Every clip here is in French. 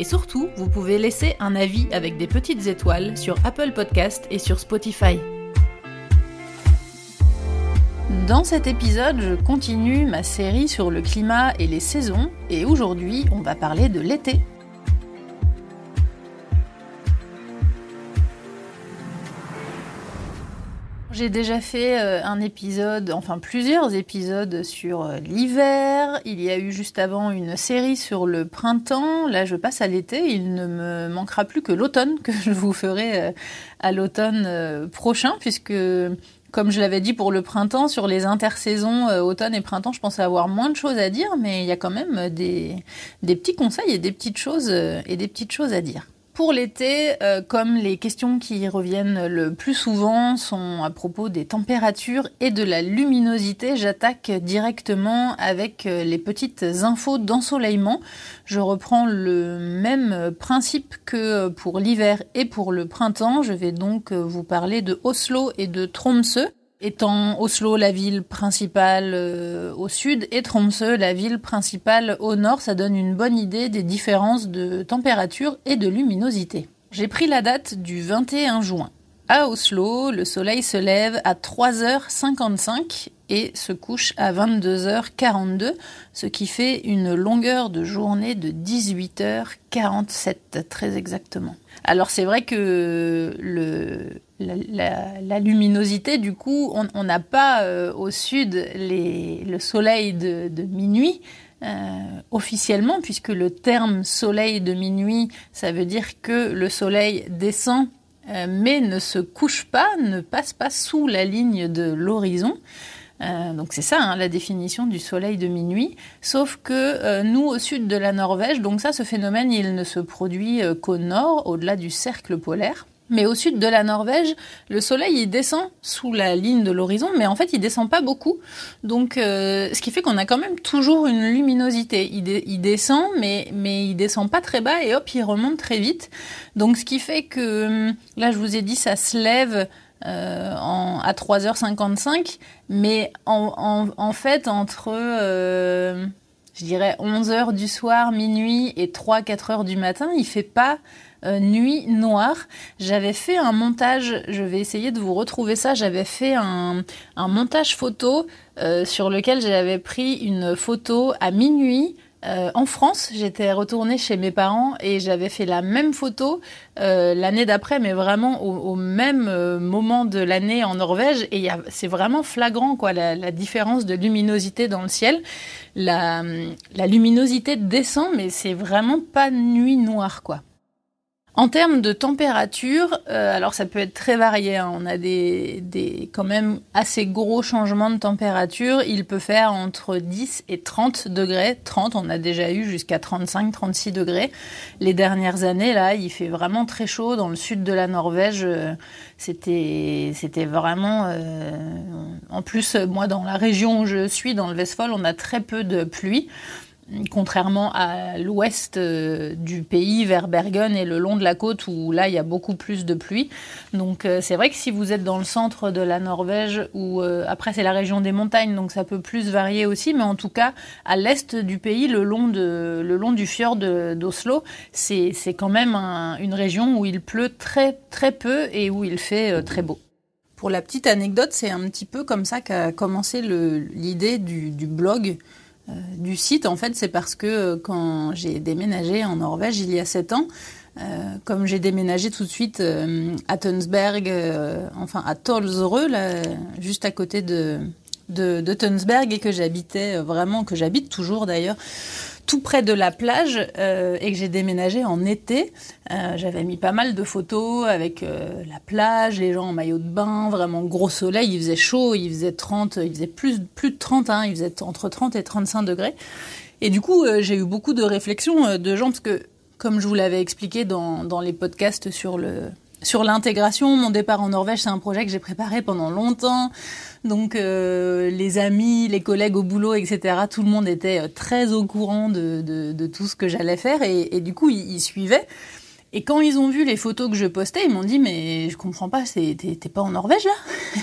Et surtout, vous pouvez laisser un avis avec des petites étoiles sur Apple Podcast et sur Spotify. Dans cet épisode, je continue ma série sur le climat et les saisons, et aujourd'hui, on va parler de l'été. J'ai déjà fait euh, un épisode, enfin plusieurs épisodes sur euh, l'hiver. Il y a eu juste avant une série sur le printemps. Là, je passe à l'été. Il ne me manquera plus que l'automne que je vous ferai euh, à l'automne prochain, puisque comme je l'avais dit pour le printemps, sur les intersaisons automne et printemps, je pensais avoir moins de choses à dire, mais il y a quand même des, des petits conseils et des petites choses et des petites choses à dire. Pour l'été, euh, comme les questions qui reviennent le plus souvent sont à propos des températures et de la luminosité, j'attaque directement avec euh, les petites infos d'ensoleillement. Je reprends le même principe que pour l'hiver et pour le printemps. Je vais donc vous parler de Oslo et de Tromsø étant Oslo la ville principale euh, au sud et Tromsø la ville principale au nord, ça donne une bonne idée des différences de température et de luminosité. J'ai pris la date du 21 juin. À Oslo, le soleil se lève à 3h55 et se couche à 22h42, ce qui fait une longueur de journée de 18h47 très exactement. Alors c'est vrai que le, la, luminosité, du coup, on n'a pas euh, au sud le soleil de, minuit. Euh, officiellement, puisque le terme soleil de minuit, ça veut dire que le soleil descend euh, mais ne se couche pas, ne passe pas sous la ligne de l'horizon. donc c'est ça hein, la définition du soleil de minuit. Sauf que nous, au sud de la Norvège, donc ça, ce phénomène, il ne se produit qu'au nord, au-delà du cercle polaire. Mais au sud de la Norvège, le soleil il descend sous la ligne de l'horizon, mais en fait il descend pas beaucoup. Donc, euh, ce qui fait qu'on a quand même toujours une luminosité. Il, descend, mais mais il descend pas très bas et hop, il remonte très vite. Donc, ce qui fait que là, je vous ai dit, ça se lève. Euh, à 3h55, mais en, fait, entre, euh, je dirais, 11h du soir, minuit et 3-4 heures du matin, il fait pas Nuit Noire. J'avais fait un montage, je vais essayer de vous retrouver ça, j'avais fait un, montage photo euh, sur lequel j'avais pris une photo à minuit. Euh, en France, j'étais retournée chez mes parents et j'avais fait la même photo l'année d'après, mais vraiment au, même moment de l'année en Norvège. Et c'est vraiment flagrant, quoi, la, la, différence de luminosité dans le ciel. La, la luminosité descend, mais c'est vraiment pas nuit noire, quoi. En termes de température, euh, alors ça peut être très varié. Hein. On a des, des, quand même assez gros changements de température. Il peut faire entre 10 et 30 degrés. 30, on a déjà eu jusqu'à 35, 36 degrés. Les dernières années, là, il fait vraiment très chaud. Dans le sud de la Norvège, euh, c'était, c'était vraiment. Euh, en plus, moi, dans la région où je suis, dans le Vestfold, on a très peu de pluie contrairement à l'ouest euh, du pays, vers Bergen et le long de la côte où là il y a beaucoup plus de pluie. Donc euh, c'est vrai que si vous êtes dans le centre de la Norvège, ou euh, après c'est la région des montagnes, donc ça peut plus varier aussi, mais en tout cas à l'est du pays, le long, de, le long du fjord d'Oslo, c'est quand même une région où il pleut très très peu et où il fait très beau. Pour la petite anecdote, c'est un petit peu comme ça qu'a commencé l'idée du, blog du site, en fait, c'est parce que euh, quand j'ai déménagé en Norvège il y a sept ans, euh, comme j'ai déménagé tout de suite à Tunsberg, enfin à Tolsreux, juste à côté de, de, et que j'habitais vraiment, que j'habite toujours d'ailleurs, tout près de la plage euh, et que j'ai déménagé en été. Euh, j'avais mis pas mal de photos avec euh, la plage, les gens en maillot de bain, vraiment gros soleil, il faisait chaud, il faisait 30, il faisait plus, plus de 30, hein, il faisait entre 30 et 35 degrés. Et du coup, j'ai eu beaucoup de réflexions de gens, parce que comme je vous l'avais expliqué dans, dans les podcasts sur le, Sur l'intégration, mon départ en Norvège, c'est un projet que j'ai préparé pendant longtemps. Donc euh, les amis, les collègues au boulot, etc., tout le monde était très au courant de, de, tout ce que j'allais faire et, et, du coup, ils, ils suivaient. Et quand ils ont vu les photos que je postais, ils m'ont dit mais je comprends pas, t'es pas en Norvège là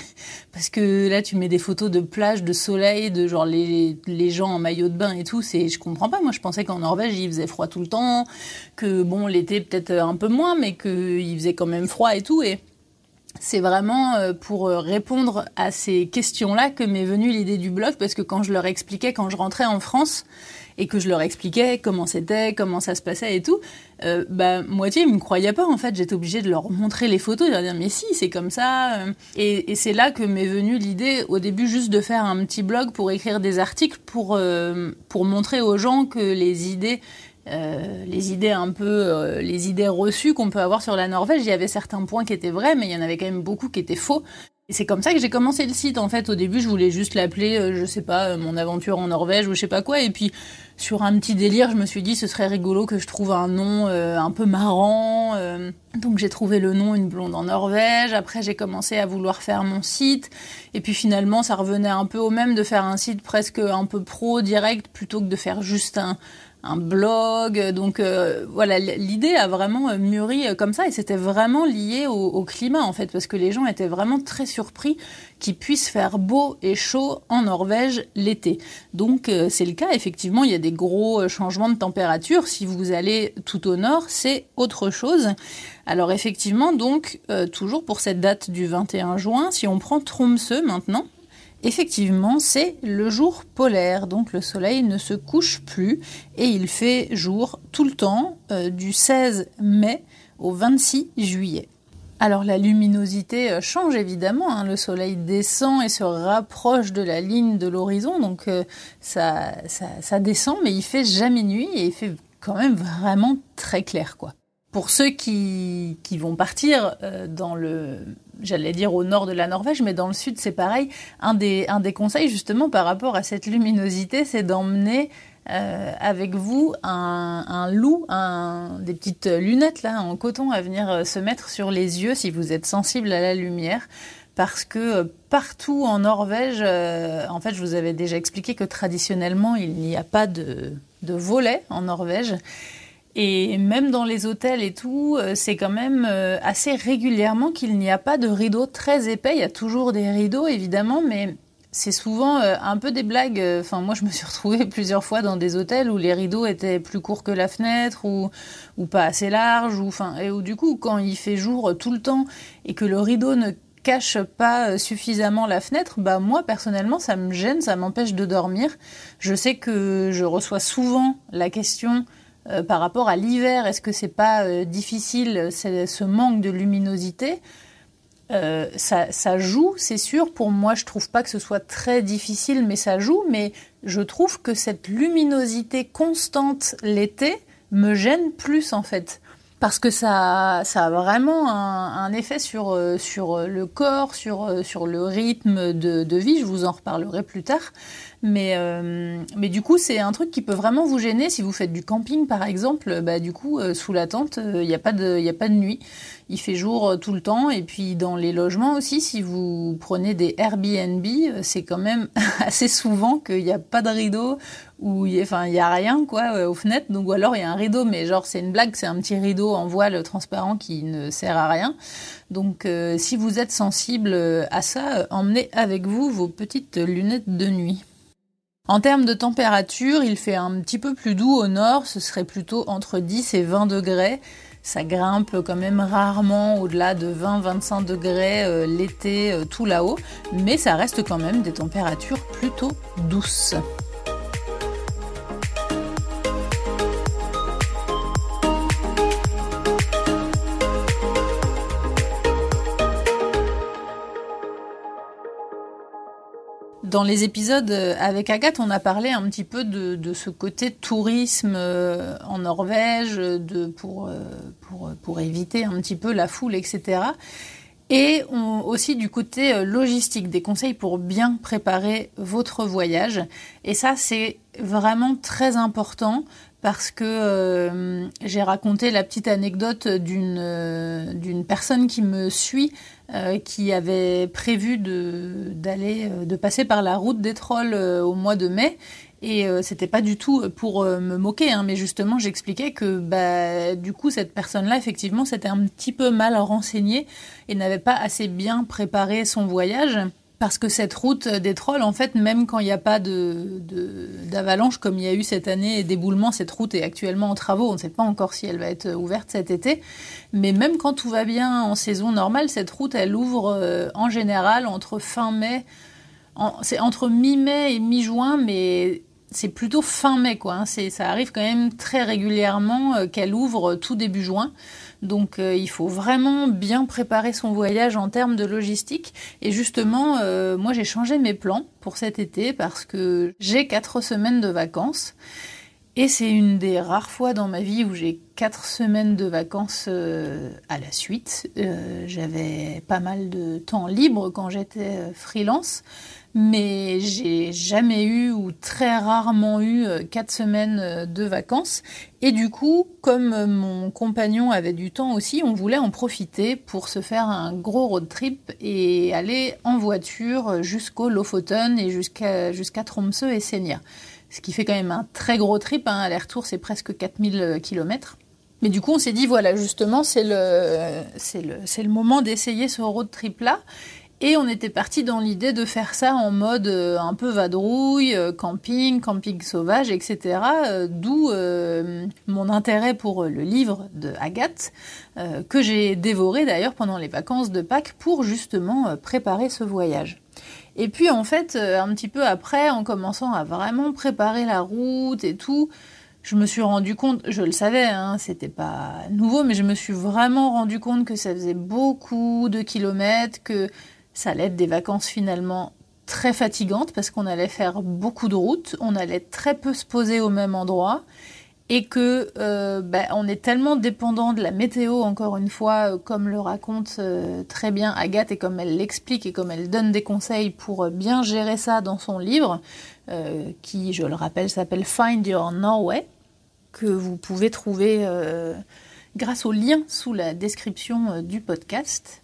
Parce que là tu mets des photos de plage, de soleil, de genre les, les gens en maillot de bain et tout, c'est je comprends pas. Moi je pensais qu'en Norvège il faisait froid tout le temps, que bon l'été peut-être un peu moins, mais qu'il faisait quand même froid et tout. Et c'est vraiment euh, pour euh, répondre à ces questions-là que m'est venue l'idée du blog, parce que quand je leur expliquais, quand je rentrais en France, et que je leur expliquais comment c'était, comment ça se passait et tout, euh, bah, moitié ils me croyaient pas en fait. J'étais obligée de leur montrer les photos, de leur dire mais si c'est comme ça. Et, c'est là que m'est venue l'idée au début juste de faire un petit blog pour écrire des articles pour pour montrer aux gens que les idées euh, les idées un peu, euh, les idées reçues qu'on peut avoir sur la Norvège, il y avait certains points qui étaient vrais, mais il y en avait quand même beaucoup qui étaient faux. Et c'est comme ça que j'ai commencé le site. En fait, au début, je voulais juste l'appeler, euh, je sais pas, mon aventure en Norvège ou je sais pas quoi. Et puis, sur un petit délire, je me suis dit, ce serait rigolo que je trouve un nom un peu marrant. donc, j'ai trouvé le nom Une blonde en Norvège. Après, j'ai commencé à vouloir faire mon site. Et puis, finalement, ça revenait un peu au même de faire un site presque un peu pro, direct, plutôt que de faire juste un, un blog. Donc euh, voilà, l'idée a vraiment euh, mûri euh, comme ça et c'était vraiment lié au, climat en fait, parce que les gens étaient vraiment très surpris qu'il puisse faire beau et chaud en Norvège l'été. Donc c'est le cas, effectivement, il y a des gros changements de température. Si vous allez tout au nord, c'est autre chose. Alors effectivement, donc toujours pour cette date du 21 juin, si on prend Tromsø maintenant, Effectivement, c'est le jour polaire, donc le soleil ne se couche plus et il fait jour tout le temps euh, du 16 mai au 26 juillet. Alors la luminosité euh, change évidemment, hein. le soleil descend et se rapproche de la ligne de l'horizon, donc euh, ça, descend, mais il fait jamais nuit et il fait quand même vraiment très clair quoi. Pour ceux qui vont partir dans le j'allais dire au nord de la Norvège, mais dans le sud c'est pareil. Un des, un des conseils justement par rapport à cette luminosité, c'est d'emmener euh, avec vous un, loup, des petites lunettes là en coton à venir euh, se mettre sur les yeux si vous êtes sensible à la lumière. Parce que euh, partout en Norvège, en fait, je vous avais déjà expliqué que traditionnellement, il n'y a pas de, de volet en Norvège. Et même dans les hôtels et tout, euh, c'est quand même euh, assez régulièrement qu'il n'y a pas de rideaux très épais. Il y a toujours des rideaux, évidemment, mais c'est souvent euh, un peu des blagues. Enfin, moi, je me suis retrouvée plusieurs fois dans des hôtels où les rideaux étaient plus courts que la fenêtre ou, ou pas assez larges. Ou, et où, du coup, quand il fait jour tout le temps et que le rideau ne cache pas suffisamment la fenêtre, bah moi personnellement ça me gêne, ça m'empêche de dormir. Je sais que je reçois souvent la question euh, par rapport à l'hiver, est-ce que c'est pas euh, difficile ce manque de luminosité? Euh, ça, joue, c'est sûr. Pour moi, je trouve pas que ce soit très difficile, mais ça joue. Mais je trouve que cette luminosité constante l'été me gêne plus en fait parce que ça, ça a vraiment un, effet sur, sur le corps, sur, sur le rythme de, vie. Je vous en reparlerai plus tard. Mais, euh, mais du coup, c'est un truc qui peut vraiment vous gêner si vous faites du camping, par exemple. Bah, du coup, euh, sous la tente, il euh, n'y a, a pas de nuit. Il fait jour tout le temps. Et puis, dans les logements aussi, si vous prenez des Airbnb, c'est quand même assez souvent qu'il n'y a pas de rideau ou il n'y a, rien quoi aux fenêtres. Donc, ou alors, il y a un rideau, mais genre, c'est une blague, c'est un petit rideau en voile transparent qui ne sert à rien. Donc, si vous êtes sensible à ça, emmenez avec vous vos petites lunettes de nuit. En termes de température, il fait un petit peu plus doux au nord, ce serait plutôt entre 10 et 20 degrés. Ça grimpe quand même rarement au-delà de 20-25 degrés euh, l'été euh, tout là-haut, mais ça reste quand même des températures plutôt douces. Dans les épisodes euh, avec Agathe, on a parlé un petit peu de, ce côté tourisme euh, en Norvège, de, pour, euh, pour, pour, éviter un petit peu la foule, etc. Et aussi du côté logistique, des conseils pour bien préparer votre voyage. Et ça, c'est vraiment très important parce que j'ai raconté la petite anecdote d'une personne qui me suit euh, qui avait prévu de d'aller de passer par la route des trolls au mois de mai. Et c'était pas du tout pour me moquer hein, mais justement j'expliquais que bah du coup cette personne là effectivement c'était un petit peu mal renseignée et n'avait pas assez bien préparé son voyage parce que cette route des trolls, en fait, même quand il n'y a pas de, d'avalanche comme il y a eu cette année et d'éboulement, cette route est actuellement en travaux. On ne sait pas encore si elle va être ouverte cet été. Mais même quand tout va bien en saison normale, cette route, elle ouvre euh, en général entre fin mai, c'est entre mi-mai et mi-juin, mais c'est plutôt fin mai, quoi. Hein. Ça arrive quand même très régulièrement euh, qu'elle ouvre tout début juin. Donc euh, il faut vraiment bien préparer son voyage en termes de logistique. Et justement, euh, moi j'ai changé mes plans pour cet été parce que j'ai quatre semaines de vacances. Et c'est une des rares fois dans ma vie où j'ai quatre semaines de vacances euh, à la suite. J'avais pas mal de temps libre quand j'étais freelance mais j'ai jamais eu ou très rarement eu euh, quatre semaines euh, de vacances. Et du coup, comme euh, mon compagnon avait du temps aussi, on voulait en profiter pour se faire un gros road trip et aller en voiture jusqu'au Lofoten et jusqu'à jusqu'à Tromsø et Senja. Ce qui fait quand même un très gros trip, hein. aller-retour c'est presque 4000 km. Mais du coup, on s'est dit, voilà, justement, c'est le, le, c'est le moment d'essayer ce road trip-là. Et on était parti dans l'idée de faire ça en mode euh, un peu vadrouille, euh, camping, camping sauvage, etc. Euh, d'où mon intérêt pour le livre de Agathe, que j'ai dévoré d'ailleurs pendant les vacances de Pâques pour justement préparer ce voyage. Et puis en fait, un petit peu après, en commençant à vraiment préparer la route et tout, je me suis rendu compte, je le savais, hein, c'était pas nouveau, mais je me suis vraiment rendu compte que ça faisait beaucoup de kilomètres, que ça allait être des vacances finalement très fatigantes parce qu'on allait faire beaucoup de routes, on allait très peu se poser au même endroit et que euh, ben, on est tellement dépendant de la météo, encore une fois, euh, comme le raconte euh, très bien Agathe et comme elle l'explique et comme elle donne des conseils pour bien gérer ça dans son livre, qui, je le rappelle, s'appelle Find Your Norway, que vous pouvez trouver grâce au lien sous la description du podcast.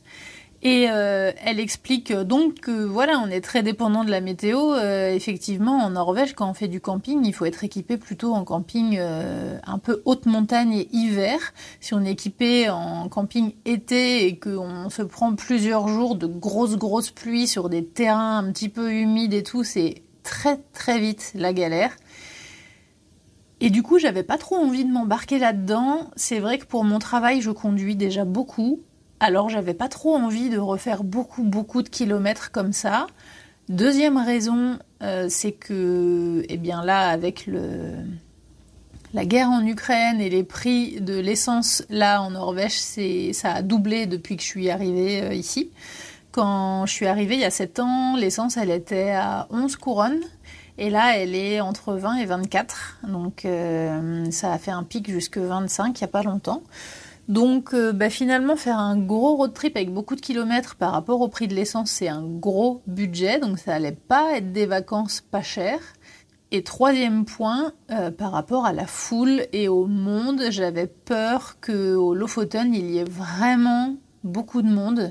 Et euh, elle explique donc que voilà, on est très dépendant de la météo. Euh, effectivement, en Norvège, quand on fait du camping, il faut être équipé plutôt en camping euh, un peu haute montagne et hiver. Si on est équipé en camping été et qu'on se prend plusieurs jours de grosses grosses pluies sur des terrains un petit peu humides et tout, c'est très très vite la galère. Et du coup, j'avais pas trop envie de m'embarquer là-dedans. C'est vrai que pour mon travail, je conduis déjà beaucoup. Alors j'avais pas trop envie de refaire beaucoup beaucoup de kilomètres comme ça. Deuxième raison, euh, c'est que, eh bien là, avec la guerre en Ukraine et les prix de l'essence là en Norvège, c'est, ça a doublé depuis que je suis arrivée euh, ici. Quand je suis arrivée il y a 7 ans, l'essence elle était à 11 couronnes. Et là, elle est entre 20 et 24. Donc, euh, ça a fait un pic jusque 25 il n'y a pas longtemps. Donc euh, bah, finalement faire un gros road trip avec beaucoup de kilomètres par rapport au prix de l'essence c'est un gros budget donc ça allait pas être des vacances pas chères. Et troisième point, euh, par rapport à la foule et au monde, j'avais peur qu'au Lofoten il y ait vraiment beaucoup de monde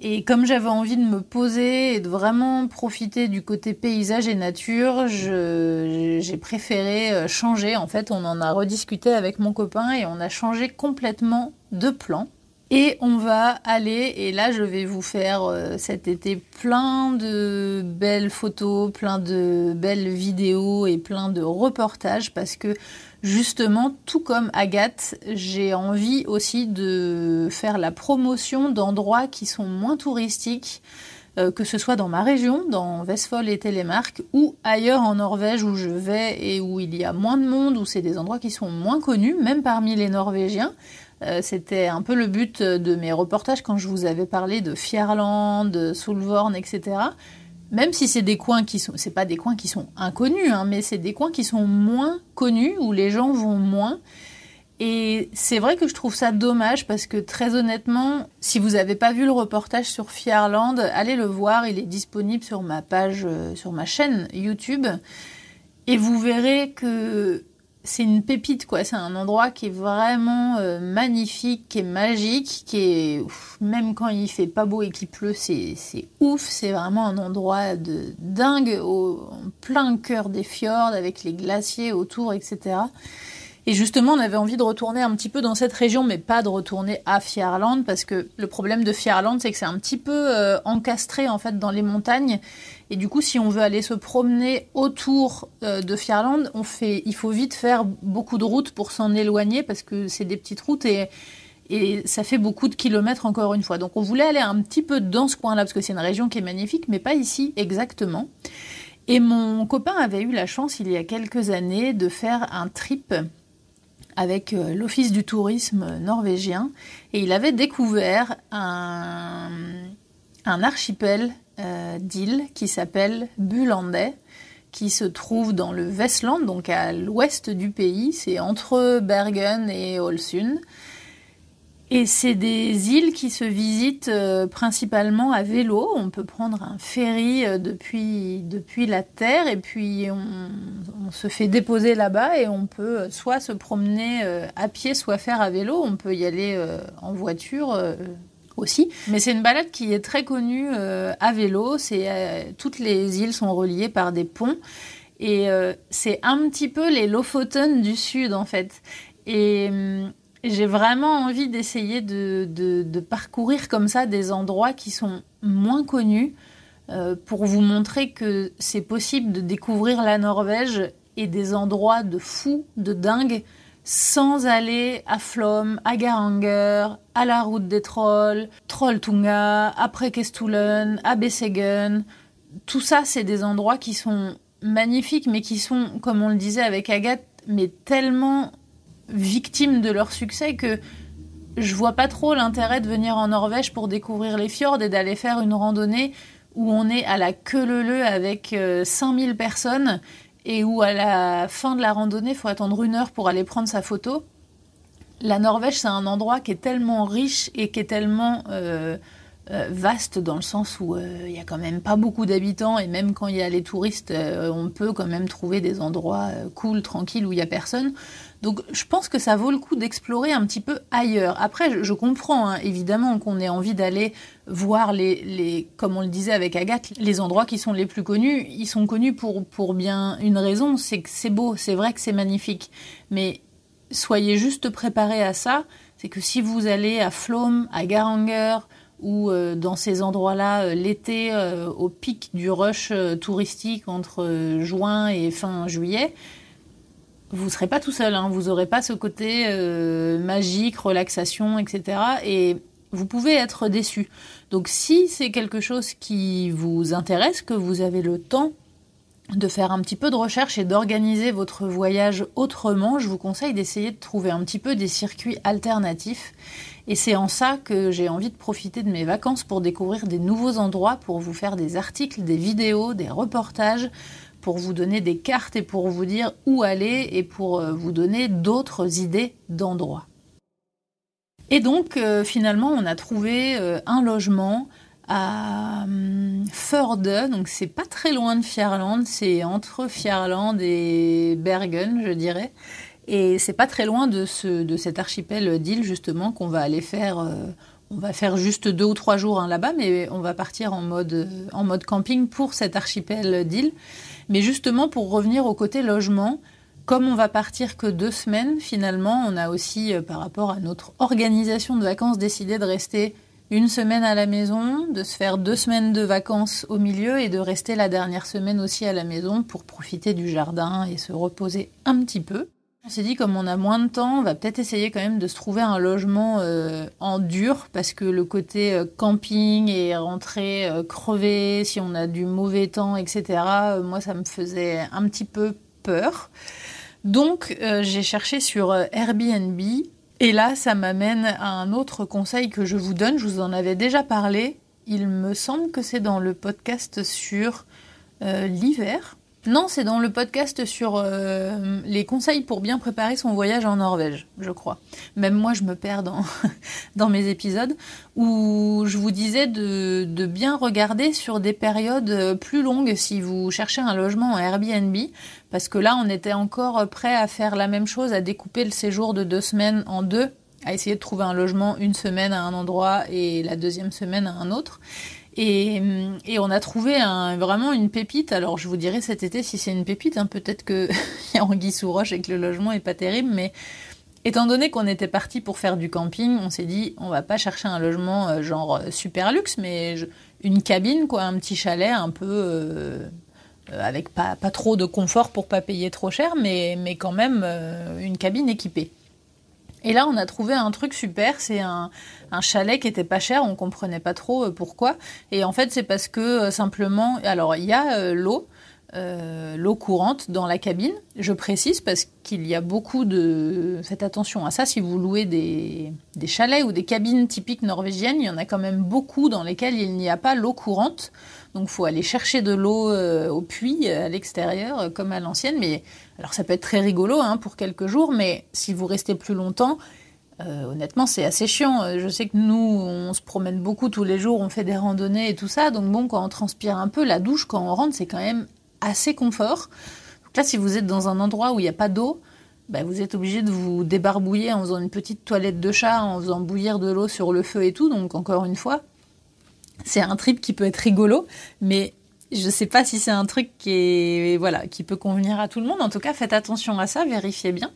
et comme j'avais envie de me poser et de vraiment profiter du côté paysage et nature, j'ai préféré euh, changer. En fait, on en a rediscuté avec mon copain et on a changé complètement de plan. Et on va aller, et là je vais vous faire euh, cet été plein de belles photos, plein de belles vidéos et plein de reportages parce que justement, tout comme Agathe, j'ai envie aussi de faire la promotion d'endroits qui sont moins touristiques, euh, que ce soit dans ma région, dans Vestfold et Telemark, ou ailleurs en Norvège où je vais et où il y a moins de monde, où c'est des endroits qui sont moins connus, même parmi les Norvégiens. Euh, c'était un peu le but de mes reportages quand je vous avais parlé de Fierland, de etc. Même si c'est des coins qui sont, c'est pas des coins qui sont inconnus, hein, mais c'est des coins qui sont moins connus où les gens vont moins. Et c'est vrai que je trouve ça dommage parce que très honnêtement, si vous n'avez pas vu le reportage sur Fierland, allez le voir, il est disponible sur ma page, euh, sur ma chaîne YouTube, et vous verrez que c'est une pépite quoi. C'est un endroit qui est vraiment euh, magnifique, qui est magique, qui est même quand il fait pas beau et qu'il pleut, c'est ouf. C'est vraiment un endroit de dingue au en plein cœur des fjords avec les glaciers autour, etc. Et justement, on avait envie de retourner un petit peu dans cette région, mais pas de retourner à Fjarland, parce que le problème de Fjarland, c'est que c'est un petit peu euh, encastré en fait dans les montagnes. Et du coup, si on veut aller se promener autour euh, de Fjarland, on fait, il faut vite faire beaucoup de routes pour s'en éloigner, parce que c'est des petites routes et et ça fait beaucoup de kilomètres encore une fois. Donc on voulait aller un petit peu dans ce coin-là, parce que c'est une région qui est magnifique, mais pas ici exactement. Et mon copain avait eu la chance, il y a quelques années, de faire un trip avec euh, l'Office du tourisme norvégien et il avait découvert un, archipel euh, d'îles qui s'appelle Bulandet qui se trouve dans le Vestland, donc à l'ouest du pays. C'est entre Bergen et Ålesund. Et c'est des îles qui se visitent euh, principalement à vélo. On peut prendre un ferry euh, depuis, depuis la Terre et puis on, se fait déposer là-bas et on peut euh, soit se promener à pied, soit faire à vélo. On peut y aller en voiture aussi. Mais c'est une balade qui est très connue à vélo. Toutes les îles sont reliées par des ponts. Et c'est un petit peu les Lofoten du sud en fait. Et hum, j'ai vraiment envie d'essayer de, parcourir comme ça des endroits qui sont moins connus euh, pour vous montrer que c'est possible de découvrir la Norvège et des endroits de fous, de dingue, sans aller à Flom, à Garanger, à la route des trolls, Trolltunga, après Kestulen, à Bessegen. Tout ça, c'est des endroits qui sont magnifiques, mais qui sont, comme on le disait avec Agathe, mais tellement victimes de leur succès que je vois pas trop l'intérêt de venir en Norvège pour découvrir les fjords et d'aller faire une randonnée où on est à la queue leu avec 5000 euh, personnes et où à la fin de la randonnée, il faut attendre une heure pour aller prendre sa photo. La Norvège, c'est un endroit qui est tellement riche et qui est tellement euh, euh, vaste dans le sens où il y a quand même pas beaucoup d'habitants et même quand il y a les touristes, on peut quand même trouver des endroits cool, tranquilles où il y a personne. Donc je pense que ça vaut le coup d'explorer un petit peu ailleurs. Après, je, comprends hein, évidemment qu'on ait envie d'aller voir les, les, comme on le disait avec Agathe, les endroits qui sont les plus connus. Ils sont connus pour, pour bien une raison, c'est que c'est beau, c'est vrai que c'est magnifique. Mais soyez juste préparés à ça. C'est que si vous allez à Flom, à Garanger, ou euh, dans ces endroits-là euh, l'été euh, au pic du rush touristique entre juin et fin juillet, vous ne serez pas tout seul, hein. vous n'aurez pas ce côté euh, magique, relaxation, etc. Et vous pouvez être déçu. Donc si c'est quelque chose qui vous intéresse, que vous avez le temps de faire un petit peu de recherche et d'organiser votre voyage autrement, je vous conseille d'essayer de trouver un petit peu des circuits alternatifs. Et c'est en ça que j'ai envie de profiter de mes vacances pour découvrir des nouveaux endroits, pour vous faire des articles, des vidéos, des reportages, pour vous donner des cartes et pour vous dire où aller et pour euh, vous donner d'autres idées d'endroits. Et donc euh, finalement on a trouvé euh, un logement à Förde, donc c'est pas très loin de Fjarland, c'est entre Fjarland et Bergen je dirais. Et c'est pas très loin de, ce, de cet archipel d'îles justement qu'on va aller faire. on va faire juste deux ou trois jours hein, là-bas, mais on va partir en mode, en mode camping pour cet archipel d'îles. Mais justement, pour revenir au côté logement, comme on va partir que deux semaines, finalement, on a aussi, euh, par rapport à notre organisation de vacances, décidé de rester une semaine à la maison, de se faire deux semaines de vacances au milieu et de rester la dernière semaine aussi à la maison pour profiter du jardin et se reposer un petit peu. On s'est dit comme on a moins de temps, on va peut-être essayer quand même de se trouver un logement euh, en dur parce que le côté euh, camping et rentrer euh, crevé si on a du mauvais temps, etc. moi, ça me faisait un petit peu peur. Donc, j'ai cherché sur Airbnb et là, ça m'amène à un autre conseil que je vous donne. Je vous en avais déjà parlé. Il me semble que c'est dans le podcast sur l'hiver Non, c'est dans le podcast sur euh, les conseils pour bien préparer son voyage en Norvège, je crois. Même moi, je me perds dans, dans mes épisodes, où je vous disais de, de, bien regarder sur des périodes plus longues si vous cherchez un logement en Airbnb, parce que là, on était encore prêt à faire la même chose, à découper le séjour de deux semaines en deux, à essayer de trouver un logement une semaine à un endroit et la deuxième semaine à un autre. Et, on a trouvé vraiment une pépite. Alors je vous dirai cet été si c'est une pépite. Hein. Peut-être qu'il y a Anguille sous roche et que le logement est pas terrible. Mais étant donné qu'on était parti pour faire du camping, on s'est dit on va pas chercher un logement euh, genre euh, super luxe, mais une cabine, quoi, un petit chalet un peu euh, avec pas, trop de confort pour pas payer trop cher, mais quand même une cabine équipée. Et là, on a trouvé un truc super, c'est un, chalet qui était pas cher, on comprenait pas trop euh, pourquoi. Et en fait, c'est parce que euh, simplement, alors il y a euh, l'eau, l'eau courante dans la cabine. Je précise parce qu'il y a beaucoup de. Faites attention à ça si vous louez des, des, chalets ou des cabines typiques norvégiennes, il y en a quand même beaucoup dans lesquelles il n'y a pas l'eau courante. Donc, il faut aller chercher de l'eau au puits à l'extérieur, comme à l'ancienne. Mais alors ça peut être très rigolo hein, pour quelques jours, mais si vous restez plus longtemps, euh, honnêtement c'est assez chiant. Euh, je sais que nous, on se promène beaucoup tous les jours, on fait des randonnées et tout ça, donc bon, quand on transpire un peu, la douche quand on rentre, c'est quand même assez confort. Donc là, si vous êtes dans un endroit où il n'y a pas d'eau, bah, vous êtes obligé de vous débarbouiller en faisant une petite toilette de chat, en faisant bouillir de l'eau sur le feu et tout. Donc encore une fois, c'est un trip qui peut être rigolo, mais je sais pas si c'est un truc qui est voilà qui peut convenir à tout le monde. En tout cas, faites attention à ça, vérifiez bien.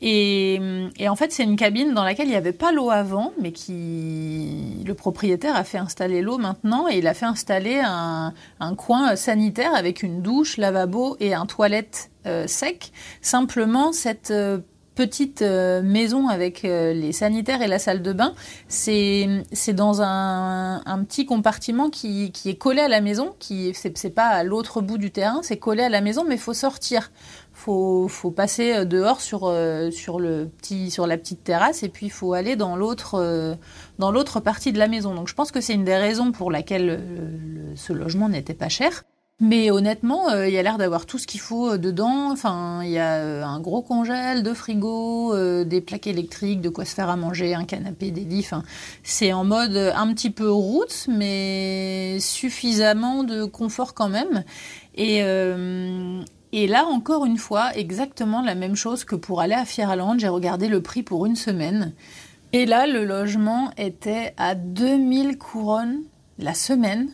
Et, en fait, c'est une cabine dans laquelle il n'y avait pas l'eau avant, mais qui le propriétaire a fait installer l'eau maintenant et il a fait installer un, coin sanitaire avec une douche, lavabo et un toilette euh, sec. Simplement, cette euh, petite euh, maison avec euh, les sanitaires et la salle de bain, c'est dans un, un, petit compartiment qui, qui, est collé à la maison, qui c'est pas à l'autre bout du terrain, c'est collé à la maison, mais il faut sortir. Faut, faut passer euh, dehors sur, sur, le petit, sur la petite terrasse et puis il faut aller dans l'autre dans l'autre partie de la maison. Donc je pense que c'est une des raisons pour laquelle ce logement n'était pas cher. Mais honnêtement, euh, il y a l'air d'avoir tout ce qu'il faut euh, dedans. Enfin, il y a euh, un gros congèle, deux frigos, des plaques électriques, de quoi se faire à manger, un canapé, des lits. Enfin, c'est en mode un petit peu route, mais suffisamment de confort quand même. Et, là, encore une fois, exactement la même chose que pour aller à Fierland. J'ai regardé le prix pour une semaine. Et là, le logement était à 2000 couronnes la semaine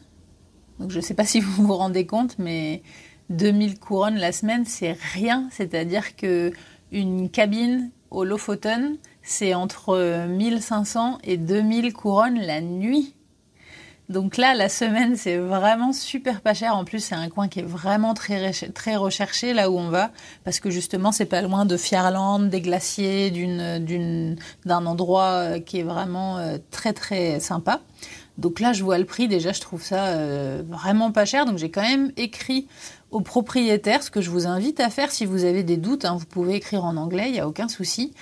donc je ne sais pas si vous vous rendez compte, mais 2000 couronnes la semaine, c'est rien. C'est-à-dire que une cabine au Lofoten, c'est entre 1500 et 2000 couronnes la nuit. Donc là, la semaine, c'est vraiment super pas cher. En plus, c'est un coin qui est vraiment très, très recherché là où on va, parce que justement, c'est pas loin de Fjarland, des glaciers, d'un endroit euh, qui est vraiment euh, très très sympa. Donc là, je vois le prix, déjà, je trouve ça euh, vraiment pas cher. Donc j'ai quand même écrit au propriétaire, ce que je vous invite à faire si vous avez des doutes. Hein, vous pouvez écrire en anglais, il n'y a aucun souci.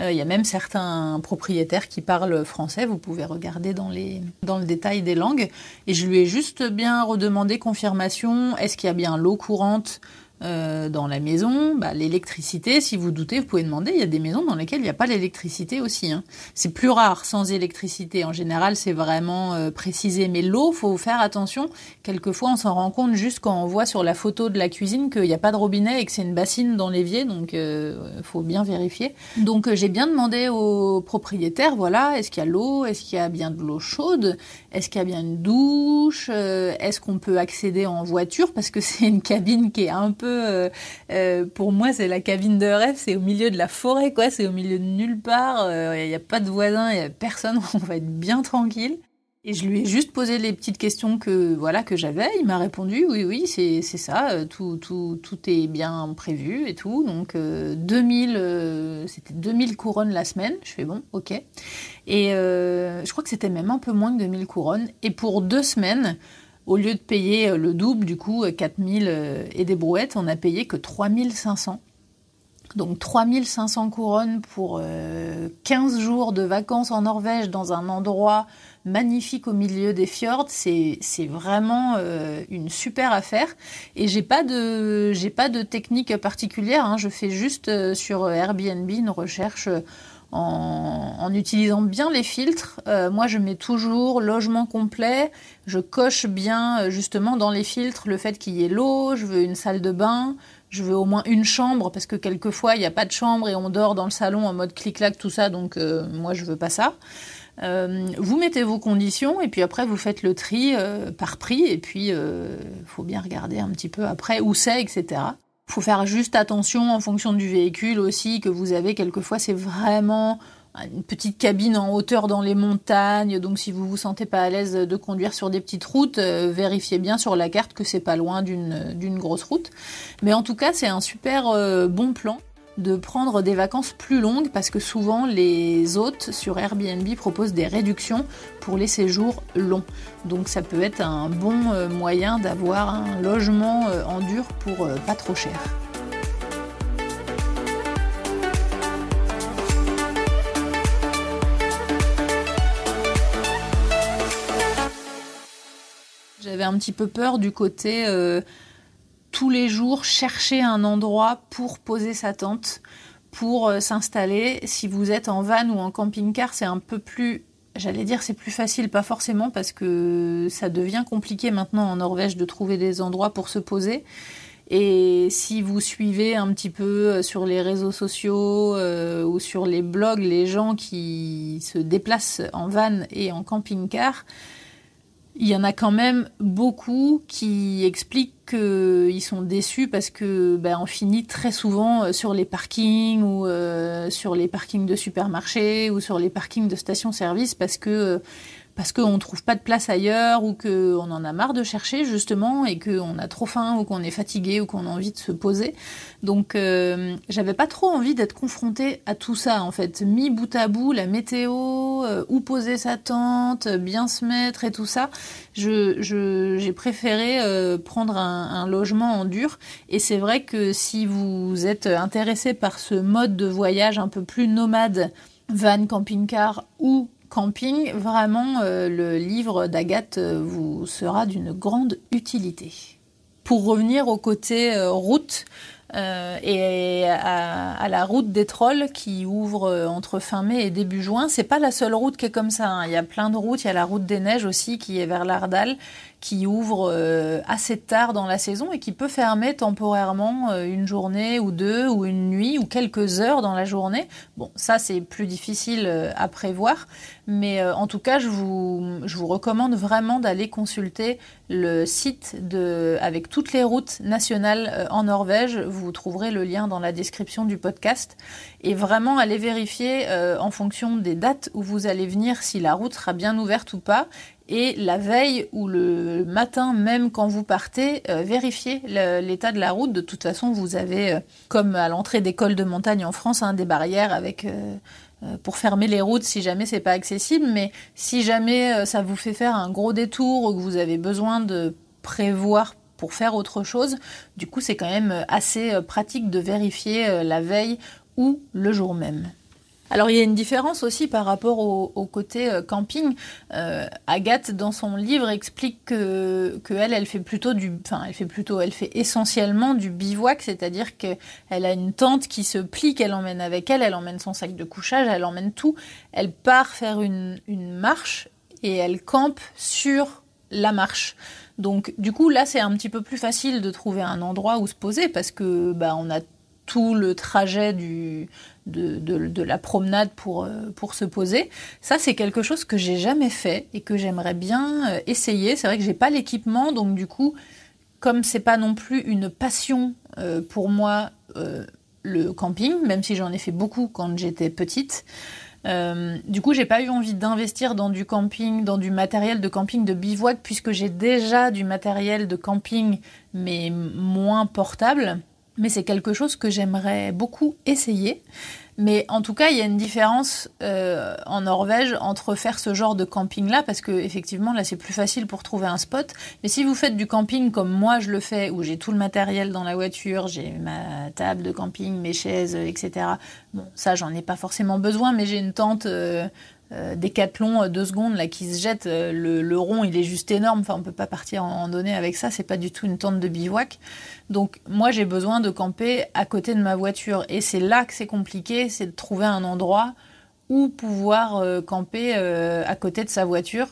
Euh, il y a même certains propriétaires qui parlent français, vous pouvez regarder dans, dans le détail des langues. Et je lui ai juste bien redemandé confirmation, est-ce qu'il y a bien l'eau courante euh, dans la maison, bah, l'électricité, si vous doutez, vous pouvez demander. Il y a des maisons dans lesquelles il n'y a pas l'électricité aussi. Hein. C'est plus rare sans électricité. En général, c'est vraiment euh, précisé. Mais l'eau, faut faire attention. Quelquefois, on s'en rend compte juste quand on voit sur la photo de la cuisine qu'il n'y a pas de robinet et que c'est une bassine dans l'évier. Donc, euh, faut bien vérifier. Donc, euh, j'ai bien demandé au propriétaire, voilà, est-ce qu'il y a l'eau? Est-ce qu'il y a bien de l'eau chaude? Est-ce qu'il y a bien une douche? Est-ce qu'on peut accéder en voiture? Parce que c'est une cabine qui est un peu euh, euh, pour moi, c'est la cabine de rêve, c'est au milieu de la forêt, quoi. C'est au milieu de nulle part. Il euh, n'y a pas de voisins, il n'y a personne. On va être bien tranquille. Et je lui ai juste posé les petites questions que voilà que j'avais. Il m'a répondu oui oui c'est ça tout, tout, tout est bien prévu et tout. Donc 2000 c'était 2000 couronnes la semaine. Je fais bon ok. Et je crois que c'était même un peu moins que 2000 couronnes. Et pour deux semaines au lieu de payer euh, le double, du coup, 4000 euh, euh, et des brouettes, on a payé que 3500. Donc 3500 couronnes pour 15 jours de vacances en Norvège dans un endroit magnifique au milieu des fjords. C'est, vraiment une super affaire. Et j'ai pas de, pas de technique particulière. Hein. Je fais juste sur Airbnb une recherche en, utilisant bien les filtres. Euh, moi, je mets toujours logement complet. Je coche bien justement dans les filtres le fait qu'il y ait l'eau. Je veux une salle de bain. Je veux au moins une chambre parce que quelquefois il n'y a pas de chambre et on dort dans le salon en mode clic-clac, tout ça. Donc moi, je veux pas ça. Euh, vous mettez vos conditions et puis après vous faites le tri euh, par prix et puis il euh, faut bien regarder un petit peu après où c'est, etc. Faut faire juste attention en fonction du véhicule aussi que vous avez. Quelquefois c'est vraiment une petite cabine en hauteur dans les montagnes, donc si vous vous sentez pas à l'aise de conduire sur des petites routes, vérifiez bien sur la carte que c'est pas loin d'une grosse route. Mais en tout cas, c'est un super bon plan de prendre des vacances plus longues parce que souvent les hôtes sur Airbnb proposent des réductions pour les séjours longs. Donc ça peut être un bon euh, moyen d'avoir un logement euh, en dur pour euh, pas trop cher. J'avais un petit peu peur du côté tous les jours chercher un endroit pour poser sa tente, pour euh, s'installer. Si vous êtes en van ou en camping-car, c'est un peu plus J'allais dire c'est plus facile, pas forcément parce que ça devient compliqué maintenant en Norvège de trouver des endroits pour se poser. Et si vous suivez un petit peu euh, sur les réseaux sociaux euh, ou sur les blogs les gens qui se déplacent en van et en camping-car, il y en a quand même beaucoup qui expliquent qu'ils sont déçus parce que ben, on finit très souvent euh, sur les parkings ou euh, sur les parkings de supermarchés ou sur les parkings de stations-service parce que euh, parce qu'on ne trouve pas de place ailleurs ou qu'on en a marre de chercher justement et qu'on a trop faim ou qu'on est fatigué ou qu'on a envie de se poser. Donc euh, j'avais pas trop envie d'être confrontée à tout ça en fait. Mis bout à bout, la météo, euh, où poser sa tente, bien se mettre et tout ça, j'ai je, préféré euh, prendre un, un, logement en dur. Et c'est vrai que si vous êtes intéressé par ce mode de voyage un peu plus nomade, van, camping-car ou vraiment euh, le livre d'Agathe euh, vous sera d'une grande utilité. Pour revenir au côté euh, route, et à, la route des trolls qui ouvre entre fin mai et début juin. C'est pas la seule route qui est comme ça. Hein. Il y a plein de routes. Il y a la route des neiges aussi qui est vers l'Ardal, qui ouvre euh, assez tard dans la saison et qui peut fermer temporairement euh, une journée ou deux ou une nuit ou quelques heures dans la journée. Bon, ça c'est plus difficile euh, à prévoir, mais en tout cas, je vous, je vous recommande vraiment d'aller consulter le site de, avec toutes les routes nationales en Norvège. Vous trouverez le lien dans la description du podcast et vraiment aller vérifier en fonction des dates où vous allez venir si la route sera bien ouverte ou pas et la veille ou le matin même quand vous partez, euh, vérifiez l'état de la route. De toute façon, vous avez, euh, comme à l'entrée d'école de montagne en France, hein, des barrières avec euh, pour fermer les routes si jamais c'est pas accessible. Mais si jamais ça vous fait faire un gros détour ou que vous avez besoin de prévoir pour faire autre chose, du coup c'est quand même assez pratique de vérifier la veille ou le jour même. Alors il y a une différence aussi par rapport au, côté euh, camping. Euh, Agathe dans son livre explique que, elle, fait plutôt du, enfin elle fait plutôt, elle fait essentiellement du bivouac, c'est-à-dire qu'elle a une tente qui se plie, qu'elle emmène avec elle, elle emmène son sac de couchage, elle emmène tout. Elle part faire une, marche et elle campe sur la marche. Donc du coup là c'est un petit peu plus facile de trouver un endroit où se poser parce que bah on a tout le trajet du, de, la promenade pour, euh, pour se poser. Ça, c'est quelque chose que j'ai jamais fait et que j'aimerais bien euh, essayer. C'est vrai que j'ai pas l'équipement, donc du coup, comme c'est pas non plus une passion euh, pour moi, le camping, même si j'en ai fait beaucoup quand j'étais petite. du coup, j'ai pas eu envie d'investir dans du camping, dans du matériel de camping de bivouac, puisque j'ai déjà du matériel de camping, mais moins portable mais c'est quelque chose que j'aimerais beaucoup essayer. Mais en tout cas, il y a une différence euh, en Norvège entre faire ce genre de camping-là, parce que effectivement, là, c'est plus facile pour trouver un spot. Mais si vous faites du camping comme moi je le fais, où j'ai tout le matériel dans la voiture, j'ai ma table de camping, mes chaises, etc. Bon, ça, j'en ai pas forcément besoin, mais j'ai une tente. Euh, euh, Décathlon euh, deux secondes là qui se jette euh, le, rond il est juste énorme. Enfin on peut pas partir en randonnée avec ça. C'est pas du tout une tente de bivouac. Donc moi j'ai besoin de camper à côté de ma voiture. Et c'est là que c'est compliqué c'est de trouver un endroit où pouvoir camper à côté de sa voiture.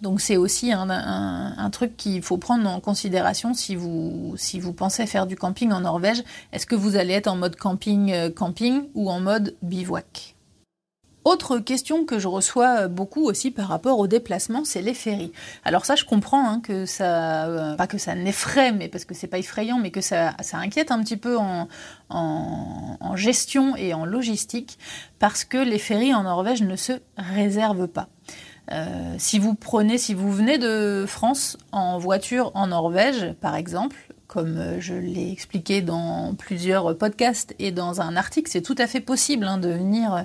Donc c'est aussi un, truc qu'il faut prendre en considération si vous, si vous pensez faire du camping en Norvège. Est-ce que vous allez être en mode camping camping ou en mode bivouac? Autre question que je reçois beaucoup aussi par rapport au déplacement, c'est les ferries. Alors ça, je comprends hein, que ça, euh, pas que ça n'effraie, mais parce que c'est pas effrayant, mais que ça, ça inquiète un petit peu en, gestion et en logistique, parce que les ferries en Norvège ne se réservent pas. Euh, si vous prenez, si vous venez de France en voiture en Norvège, par exemple, comme euh, je l'ai expliqué dans plusieurs podcasts et dans un article, c'est tout à fait possible hein, de venir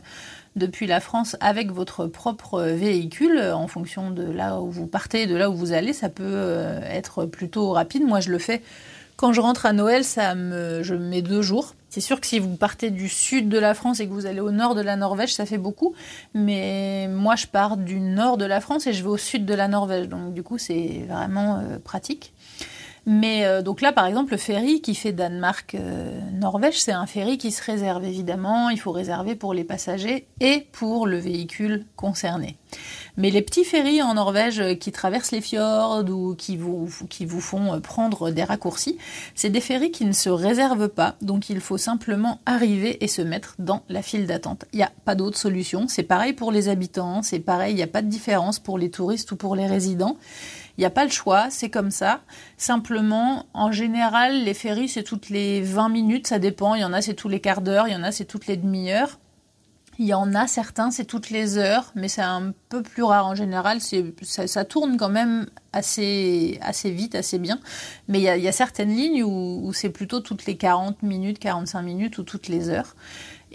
depuis la France avec votre propre véhicule en fonction de là où vous partez, de là où vous allez. Ça peut euh, être plutôt rapide. Moi, je le fais quand je rentre à Noël, ça me, je mets deux jours. C'est sûr que si vous partez du sud de la France et que vous allez au nord de la Norvège, ça fait beaucoup. Mais moi, je pars du nord de la France et je vais au sud de la Norvège. Donc, du coup, c'est vraiment euh, pratique. Mais euh, donc là, par exemple, le ferry qui fait Danemark-Norvège, c'est un ferry qui se réserve évidemment. Il faut réserver pour les passagers et pour le véhicule concerné. Mais les petits ferries en Norvège qui traversent les fjords ou qui vous, qui vous font prendre des raccourcis, c'est des ferries qui ne se réservent pas. Donc il faut simplement arriver et se mettre dans la file d'attente. Il n'y a pas d'autre solution. C'est pareil pour les habitants, c'est pareil, il n'y a pas de différence pour les touristes ou pour les résidents. Il n'y a pas le choix, c'est comme ça. Simplement, en général, les ferries, c'est toutes les 20 minutes, ça dépend. Il y en a, c'est tous les quarts d'heure, il y en a, c'est toutes les demi-heures. Il y en a certains, c'est toutes les heures, mais c'est un peu plus rare en général. Ça, ça, tourne quand même assez, assez vite, assez bien. Mais il y a, certaines lignes où, où c'est plutôt toutes les 40 minutes, 45 minutes ou toutes les heures.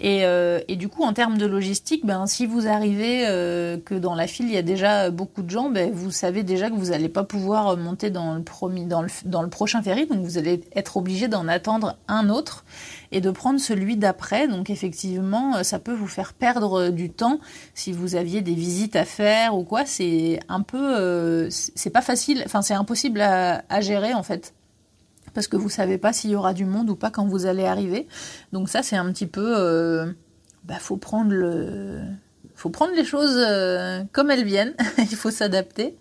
Euh, et, du coup, en termes de logistique, ben, si vous arrivez euh, que dans la file, il y a déjà beaucoup de gens, ben, vous savez déjà que vous n'allez pas pouvoir monter dans le, dans, le, dans le prochain ferry, donc vous allez être obligé d'en attendre un autre et de prendre celui d'après. Donc effectivement, euh, ça peut vous faire perdre du temps si vous aviez des visites à faire ou quoi. C'est un peu, c'est pas facile, enfin c'est impossible à, à gérer en fait parce que vous savez pas s'il y aura du monde ou pas quand vous allez arriver. Donc ça, c'est un petit peu, euh, bah, faut prendre le, faut prendre les choses euh, comme elles viennent. Il faut s'adapter.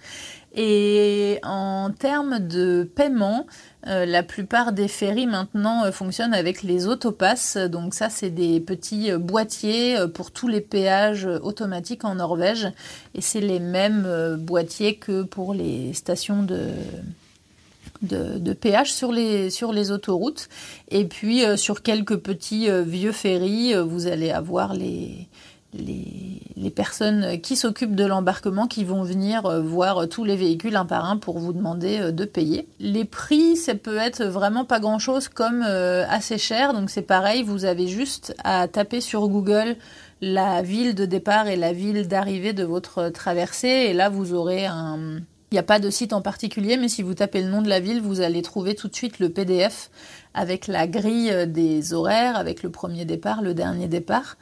Et en termes de paiement, euh, la plupart des ferries maintenant fonctionnent avec les autopasses. Donc ça, c'est des petits boîtiers pour tous les péages automatiques en Norvège. Et c'est les mêmes boîtiers que pour les stations de, de, péage sur les, sur les autoroutes. Et puis euh, sur quelques petits euh, vieux ferries, euh, vous allez avoir les, les, personnes qui s'occupent de l'embarquement qui vont venir voir tous les véhicules un par un pour vous demander de payer. Les prix, ça peut être vraiment pas grand-chose comme assez cher. Donc c'est pareil, vous avez juste à taper sur Google la ville de départ et la ville d'arrivée de votre traversée et là vous aurez un il n'y a pas de site en particulier, mais si vous tapez le nom de la ville, vous allez trouver tout de suite le PDF avec la grille des horaires, avec le premier départ, le dernier départ,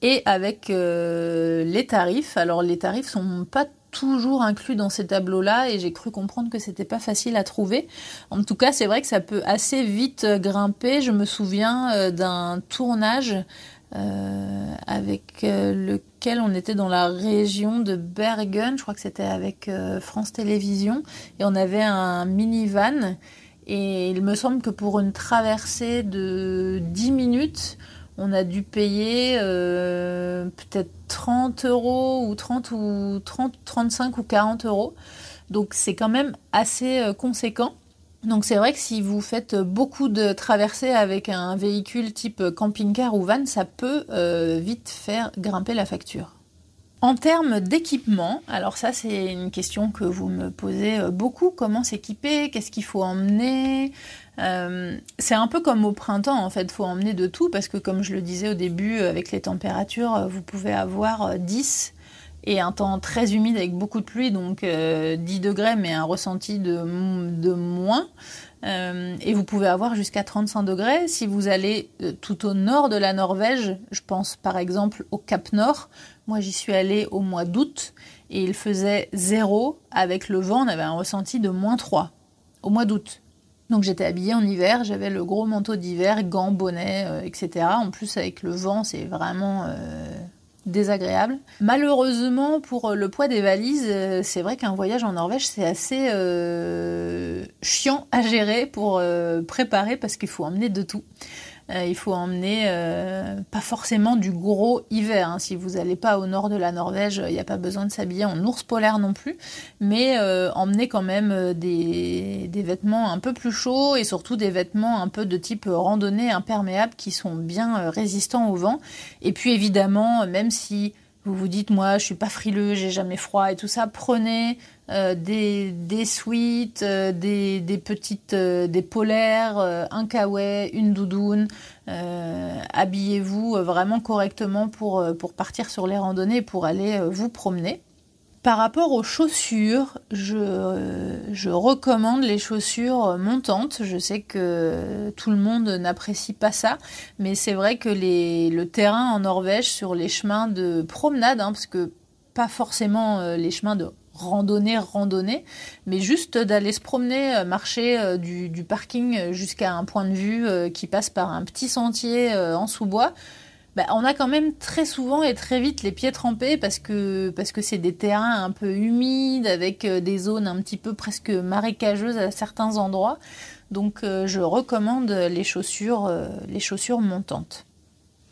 et avec euh, les tarifs. Alors les tarifs sont pas toujours inclus dans ces tableaux-là et j'ai cru comprendre que c'était pas facile à trouver. En tout cas, c'est vrai que ça peut assez vite grimper. Je me souviens euh, d'un tournage euh, avec euh, lequel on était dans la région de Bergen, je crois que c'était avec euh, France Télévisions, et on avait un minivan. Et il me semble que pour une traversée de 10 minutes, on a dû payer peut-être 30 euros ou 30 ou 30, 35 ou 40 euros. Donc c'est quand même assez conséquent. Donc c'est vrai que si vous faites beaucoup de traversées avec un véhicule type camping-car ou van, ça peut euh, vite faire grimper la facture. En termes d'équipement, alors ça c'est une question que vous me posez euh, beaucoup, comment s'équiper, qu'est-ce qu'il faut emmener? Euh, C'est un peu comme au printemps en fait, faut emmener de tout parce que comme je le disais au début, avec les températures, vous pouvez avoir 10 et un temps très humide avec beaucoup de pluie, donc 10 degrés mais un ressenti de, de moins. Euh, et vous pouvez avoir jusqu'à 35 degrés. Si vous allez euh, tout au nord de la Norvège, je pense par exemple au Cap Nord, moi j'y suis allée au mois d'août et il faisait zéro avec le vent, on avait un ressenti de moins 3 au mois d'août. Donc j'étais habillée en hiver, j'avais le gros manteau d'hiver, gants, bonnets, euh, etc. En plus avec le vent, c'est vraiment désagréable. Malheureusement, pour euh, le poids des valises, euh, c'est vrai qu'un voyage en Norvège, c'est assez euh, chiant à gérer pour préparer parce qu'il faut emmener de tout. Euh, il faut emmener euh, pas forcément du gros hiver. Hein. Si vous n'allez pas au nord de la Norvège, il n'y a pas besoin de s'habiller en ours polaire non plus. Mais euh, emmener quand même des, vêtements un peu plus chauds et surtout des vêtements un peu de type randonnée imperméable qui sont bien résistants au vent. Et puis évidemment, même si vous vous dites moi je suis pas frileux, j'ai jamais froid et tout ça, prenez euh, des, des suites, euh, des, des, petites, euh, des polaires, un kawaii, une doudoune. Habillez-vous vraiment correctement pour, pour partir sur les randonnées, pour aller vous promener. Par rapport aux chaussures, je, je, recommande les chaussures montantes. Je sais que tout le monde n'apprécie pas ça, mais c'est vrai que les, le terrain en Norvège sur les chemins de promenade, hein, parce que pas forcément les chemins de randonnée, randonnée, mais juste d'aller se promener, euh, marcher euh, du, parking jusqu'à un point de vue euh, qui passe par un petit sentier en sous-bois. Bah, on a quand même très souvent et très vite les pieds trempés parce que parce que c'est des terrains un peu humides avec des zones un petit peu presque marécageuses à certains endroits. Donc je recommande les chaussures les chaussures montantes.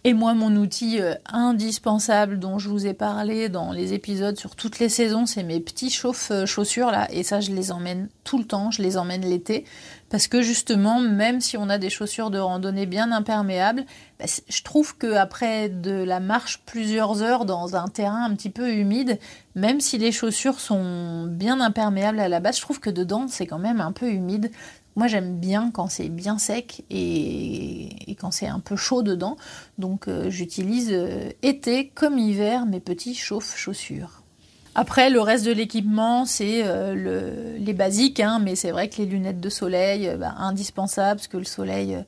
Et moi, mon outil euh, indispensable dont je vous ai parlé dans les épisodes sur toutes les saisons, c'est mes petits chauffe chaussures là. Et ça, je les emmène tout le temps, je les emmène l'été. Parce que justement, même si on a des chaussures de randonnée bien imperméables, bah, je trouve qu'après de la marche plusieurs heures dans un terrain un petit peu humide, même si les chaussures sont bien imperméables à la base, je trouve que dedans c'est quand même un peu humide. Moi, j'aime bien quand c'est bien sec et, quand c'est un peu chaud dedans. Donc, euh, j'utilise euh, été comme hiver mes petits chauffe-chaussures. Après, le reste de l'équipement, c'est euh, les basiques, hein, mais c'est vrai que les lunettes de soleil, bah, indispensables, parce que le soleil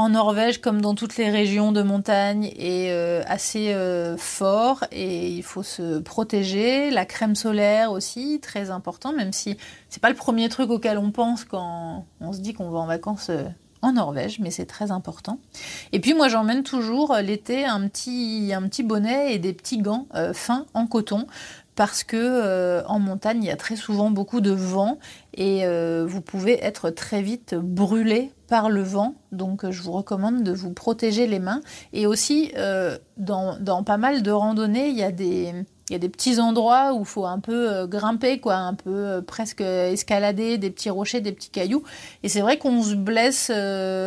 en Norvège, comme dans toutes les régions de montagne, est euh, assez euh, fort et il faut se protéger. La crème solaire aussi, très important, même si c'est pas le premier truc auquel on pense quand on se dit qu'on va en vacances euh, en Norvège, mais c'est très important. Et puis moi j'emmène toujours l'été un petit, un petit bonnet et des petits gants fins en coton parce que euh, en montagne, il y a très souvent beaucoup de vent et euh, vous pouvez être très vite brûlé par le vent. Donc je vous recommande de vous protéger les mains. Et aussi, euh, dans, pas mal de randonnées, il y a des... Il y a des petits endroits où il faut un peu grimper, quoi, un peu presque escalader, des petits rochers, des petits cailloux. Et c'est vrai qu'on se blesse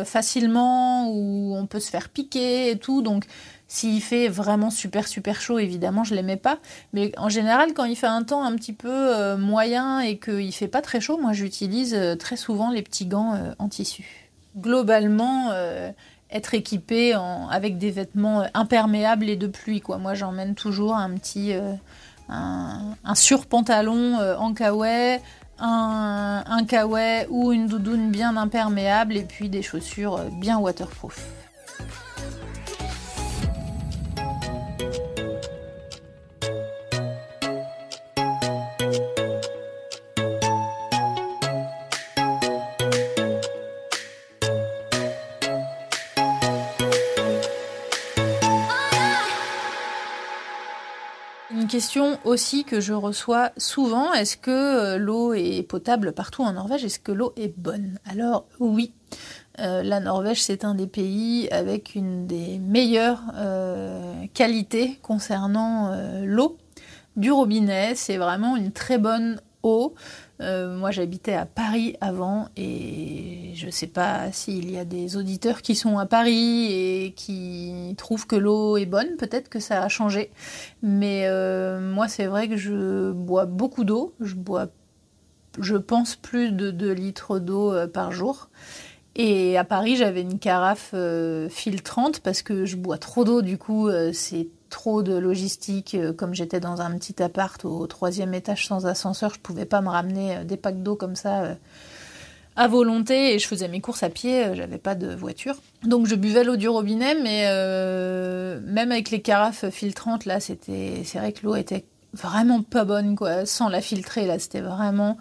facilement ou on peut se faire piquer et tout. Donc s'il fait vraiment super super chaud, évidemment, je l'aimais pas. Mais en général, quand il fait un temps un petit peu euh, moyen et qu'il fait pas très chaud, moi j'utilise euh, très souvent les petits gants euh, en tissu. Globalement, être équipé avec des vêtements imperméables et de pluie. Moi j'emmène toujours un petit un, surpantalon en kawaii, un, un kawaii ou une doudoune bien imperméable et puis des chaussures bien waterproof. Question aussi que je reçois souvent. Est-ce que euh, l'eau est potable partout en Norvège? Est-ce que l'eau est bonne? Alors oui. Euh, la Norvège, c'est un des pays avec une des meilleures euh, qualités concernant l'eau du robinet. C'est vraiment une très bonne haut. Euh, moi, j'habitais à Paris avant et je ne sais pas s'il y a des auditeurs qui sont à Paris et qui trouvent que l'eau est bonne. Peut-être que ça a changé. Mais euh, moi, c'est vrai que je bois beaucoup d'eau. Je bois, je pense, plus de 2 litres d'eau euh, par jour. Et à Paris, j'avais une carafe filtrante parce que je bois trop d'eau. Du coup, c'est trop de logistique, euh, comme j'étais dans un petit appart au troisième étage sans ascenseur, je pouvais pas me ramener euh, des packs d'eau comme ça euh, à volonté et je faisais mes courses à pied, j'avais pas de voiture. Donc je buvais l'eau du robinet, mais même avec les carafes filtrantes, là, c'était, c'est vrai que l'eau était vraiment pas bonne, quoi. Sans la filtrer, là, c'était vraiment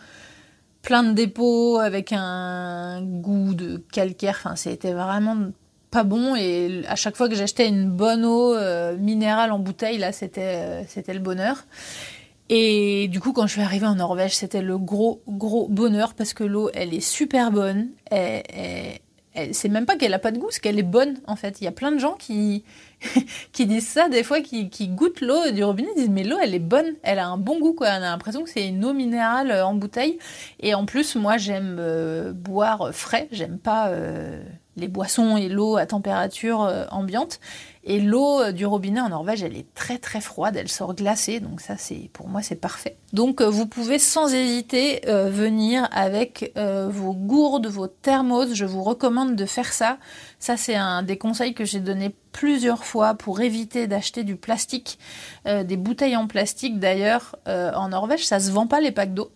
plein de dépôts avec un goût de calcaire. Enfin, c'était vraiment pas bon et à chaque fois que j'achetais une bonne eau euh, minérale en bouteille, là c'était euh, c'était le bonheur. Et du coup, quand je suis arrivée en Norvège, c'était le gros gros bonheur parce que l'eau, elle est super bonne. c'est même pas qu'elle a pas de goût, c'est qu'elle est bonne en fait. Il y a plein de gens qui qui disent ça des fois, qui, qui goûtent l'eau du robinet, disent mais l'eau elle est bonne, elle a un bon goût quoi. On a l'impression que c'est une eau minérale euh, en bouteille. Et en plus, moi j'aime boire frais, j'aime pas les boissons et l'eau à température euh, ambiante. Et l'eau euh, du robinet en Norvège, elle est très très froide, elle sort glacée, donc ça c'est pour moi c'est parfait. Donc euh, vous pouvez sans hésiter venir avec vos gourdes, vos thermos, je vous recommande de faire ça. Ça c'est un des conseils que j'ai donné plusieurs fois pour éviter d'acheter du plastique, des bouteilles en plastique d'ailleurs. en Norvège, ça se vend pas les packs d'eau.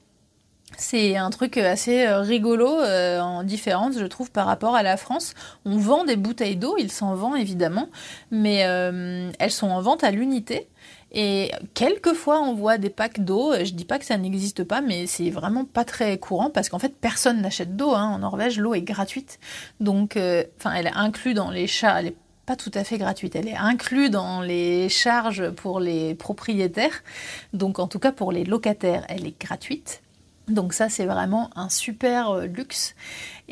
C'est un truc assez euh, rigolo euh, en différence, je trouve, par rapport à la France. On vend des bouteilles d'eau, il s'en vend évidemment, mais euh, elles sont en vente à l'unité. Et quelquefois, on voit des packs d'eau. Je dis pas que ça n'existe pas, mais c'est vraiment pas très courant parce qu'en fait, personne n'achète d'eau. Hein. En Norvège, l'eau est gratuite. Donc, enfin, elle est inclue dans les chats. Est pas tout à fait gratuite. Elle est inclue dans les charges pour les propriétaires. Donc, en tout cas, pour les locataires, elle est gratuite. Donc ça, c'est vraiment un super euh, luxe.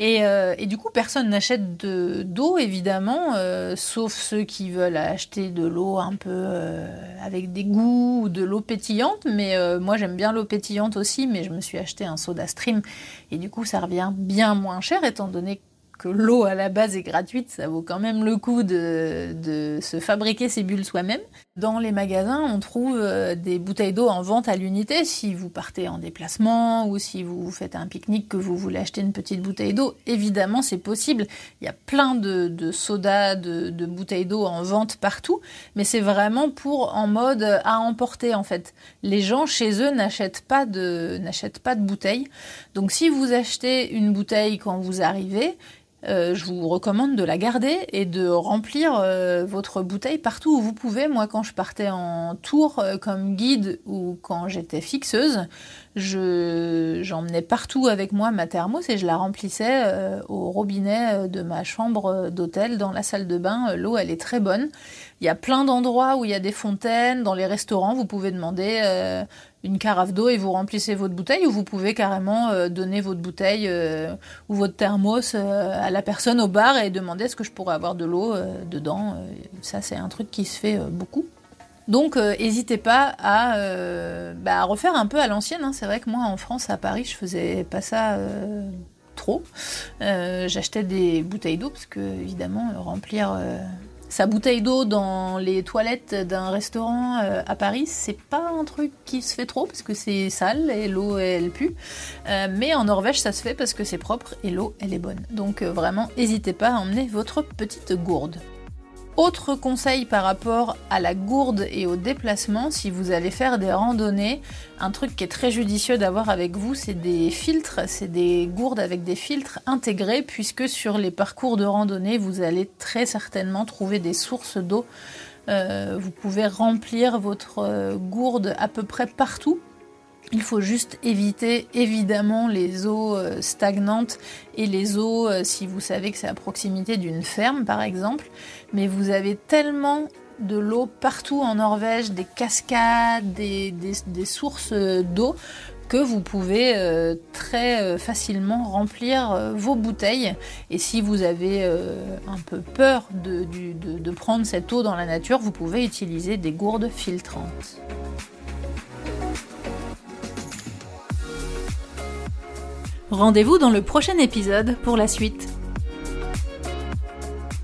Euh, et, du coup, personne n'achète d'eau, évidemment, euh, sauf ceux qui veulent acheter de l'eau un peu avec des goûts ou de l'eau pétillante. Mais moi, j'aime bien l'eau pétillante aussi, mais je me suis acheté un soda stream. Et du coup, ça revient bien moins cher, étant donné que l'eau à la base est gratuite, ça vaut quand même le coup de, se fabriquer ses bulles soi-même. Dans les magasins, on trouve euh, des bouteilles d'eau en vente à l'unité. Si vous partez en déplacement ou si vous faites un pique-nique que vous voulez acheter une petite bouteille d'eau, évidemment c'est possible. Il y a plein de, sodas, de, bouteilles d'eau en vente partout, mais c'est vraiment pour en mode à emporter en fait. Les gens chez eux n'achètent pas de bouteilles. Donc si vous achetez une bouteille quand vous arrivez, euh, je vous recommande de la garder et de remplir euh, votre bouteille partout où vous pouvez. Moi, quand je partais en tour euh, comme guide ou quand j'étais fixeuse, j'emmenais partout avec moi ma thermos et je la remplissais au robinet de ma chambre d'hôtel dans la salle de bain. L'eau, elle est très bonne. Il y a plein d'endroits où il y a des fontaines. Dans les restaurants, vous pouvez demander une carafe d'eau et vous remplissez votre bouteille ou vous pouvez carrément euh, donner votre bouteille euh, ou votre thermos euh, à la personne au bar et demander est-ce que je pourrais avoir de l'eau dedans. ça c'est un truc qui se fait beaucoup. Donc n'hésitez pas bah, à, refaire un peu à l'ancienne. Hein. C'est vrai que moi en France à Paris je faisais pas ça trop. J'achetais des bouteilles d'eau parce que évidemment remplir sa bouteille d'eau dans les toilettes d'un restaurant euh, à Paris, c'est pas un truc qui se fait trop parce que c'est sale et l'eau elle pue. Euh, mais en Norvège, ça se fait parce que c'est propre et l'eau elle est bonne. Donc euh, vraiment, n'hésitez pas à emmener votre petite gourde. Autre conseil par rapport à la gourde et au déplacement, si vous allez faire des randonnées, un truc qui est très judicieux d'avoir avec vous, c'est des filtres, c'est des gourdes avec des filtres intégrés, puisque sur les parcours de randonnée, vous allez très certainement trouver des sources d'eau. Euh, vous pouvez remplir votre euh, gourde à peu près partout il faut juste éviter évidemment les eaux euh, stagnantes et les eaux euh, si vous savez que c'est à proximité d'une ferme par exemple. Mais vous avez tellement de l'eau partout en Norvège, des cascades, des, sources euh, d'eau que vous pouvez très facilement remplir vos bouteilles. Et si vous avez un peu peur de prendre cette eau dans la nature, vous pouvez utiliser des gourdes filtrantes. Rendez-vous dans le prochain épisode pour la suite.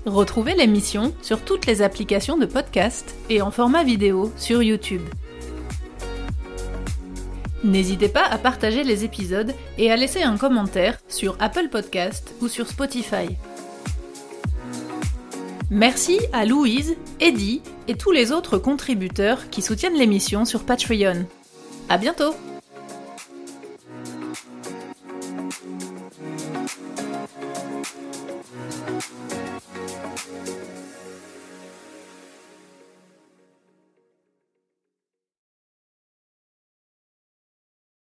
Retrouvez l'émission sur toutes les applications de podcast et en format vidéo sur YouTube. N'hésitez pas à partager les épisodes et à laisser un commentaire sur Apple Podcast ou sur Spotify. Merci à Louise, Eddie et tous les autres contributeurs qui soutiennent l'émission sur Patreon. À bientôt!